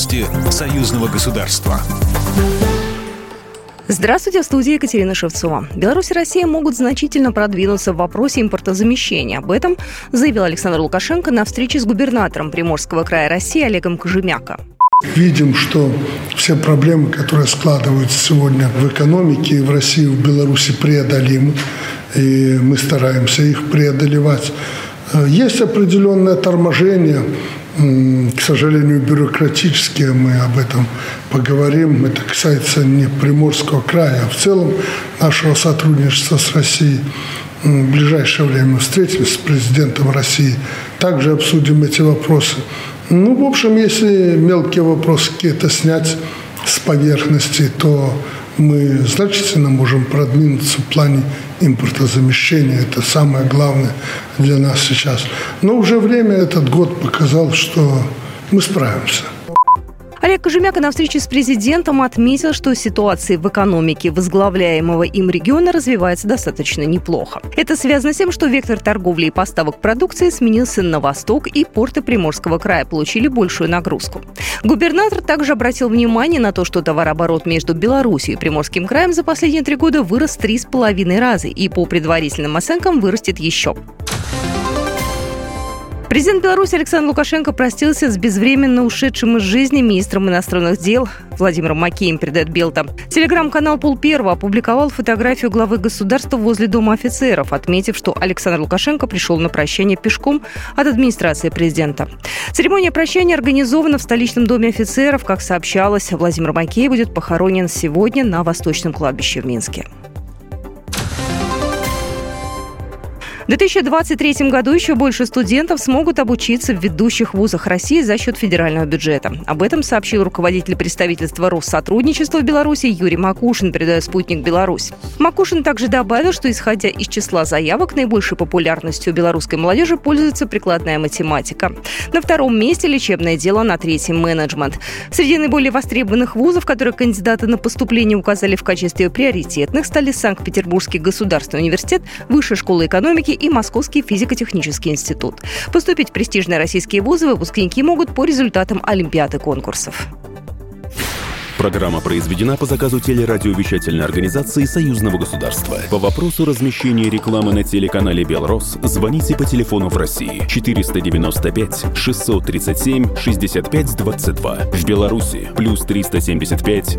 Новости союзного государства. Здравствуйте, в студии Екатерина Шевцова. Беларусь и Россия могут значительно продвинуться в вопросе импортозамещения. Об этом заявил Александр Лукашенко на встрече с губернатором Приморского края России Олегом Кожемяко. Видим, что все проблемы, которые складываются сегодня в экономике и в России, и в Беларуси преодолимы, и мы стараемся их преодолевать. Э, есть определенное торможение, к сожалению, бюрократические, мы об этом поговорим. Это касается не Приморского края, а в целом нашего сотрудничества с Россией. В ближайшее время встретимся с президентом России, также обсудим эти вопросы. Ну, в общем, если мелкие вопросы какие-то снять с поверхности, то мы значительно можем продвинуться в плане импортозамещения. Это самое главное для нас сейчас. Но уже время этот год показал, что мы справимся. Олег Кожемяка на встрече с президентом отметил, что ситуация в экономике возглавляемого им региона развивается достаточно неплохо. Это связано с тем, что вектор торговли и поставок продукции сменился на восток, и порты Приморского края получили большую нагрузку. Губернатор также обратил внимание на то, что товарооборот между Беларусью и Приморским краем за последние три года вырос три с половиной раза и по предварительным оценкам вырастет еще. Президент Беларуси Александр Лукашенко простился с безвременно ушедшим из жизни министром иностранных дел Владимиром Макеем, передает Белта. Телеграм-канал «Пол Первого» опубликовал фотографию главы государства возле Дома офицеров, отметив, что Александр Лукашенко пришел на прощание пешком от администрации президента. Церемония прощания организована в столичном Доме офицеров. Как сообщалось, Владимир Макей будет похоронен сегодня на Восточном кладбище в Минске. 2023 году еще больше студентов смогут обучиться в ведущих вузах России за счет федерального бюджета. Об этом сообщил руководитель представительства Россотрудничества в Беларуси Юрий Макушин, передает «Спутник Беларусь». Макушин также добавил, что исходя из числа заявок, наибольшей популярностью белорусской молодежи пользуется прикладная математика. На втором месте лечебное дело, на третьем менеджмент. Среди наиболее востребованных вузов, которые кандидаты на поступление указали в качестве приоритетных, стали Санкт-Петербургский государственный университет, Высшая школа экономики и Московский физико-технический институт. Поступить в престижные российские вузы выпускники могут по результатам олимпиад и конкурсов. Программа произведена по заказу телерадиовещательной организации Союзного государства. По вопросу размещения рекламы на телеканале «Белрос» звоните по телефону в России 495 637 65 22. В Беларуси плюс 375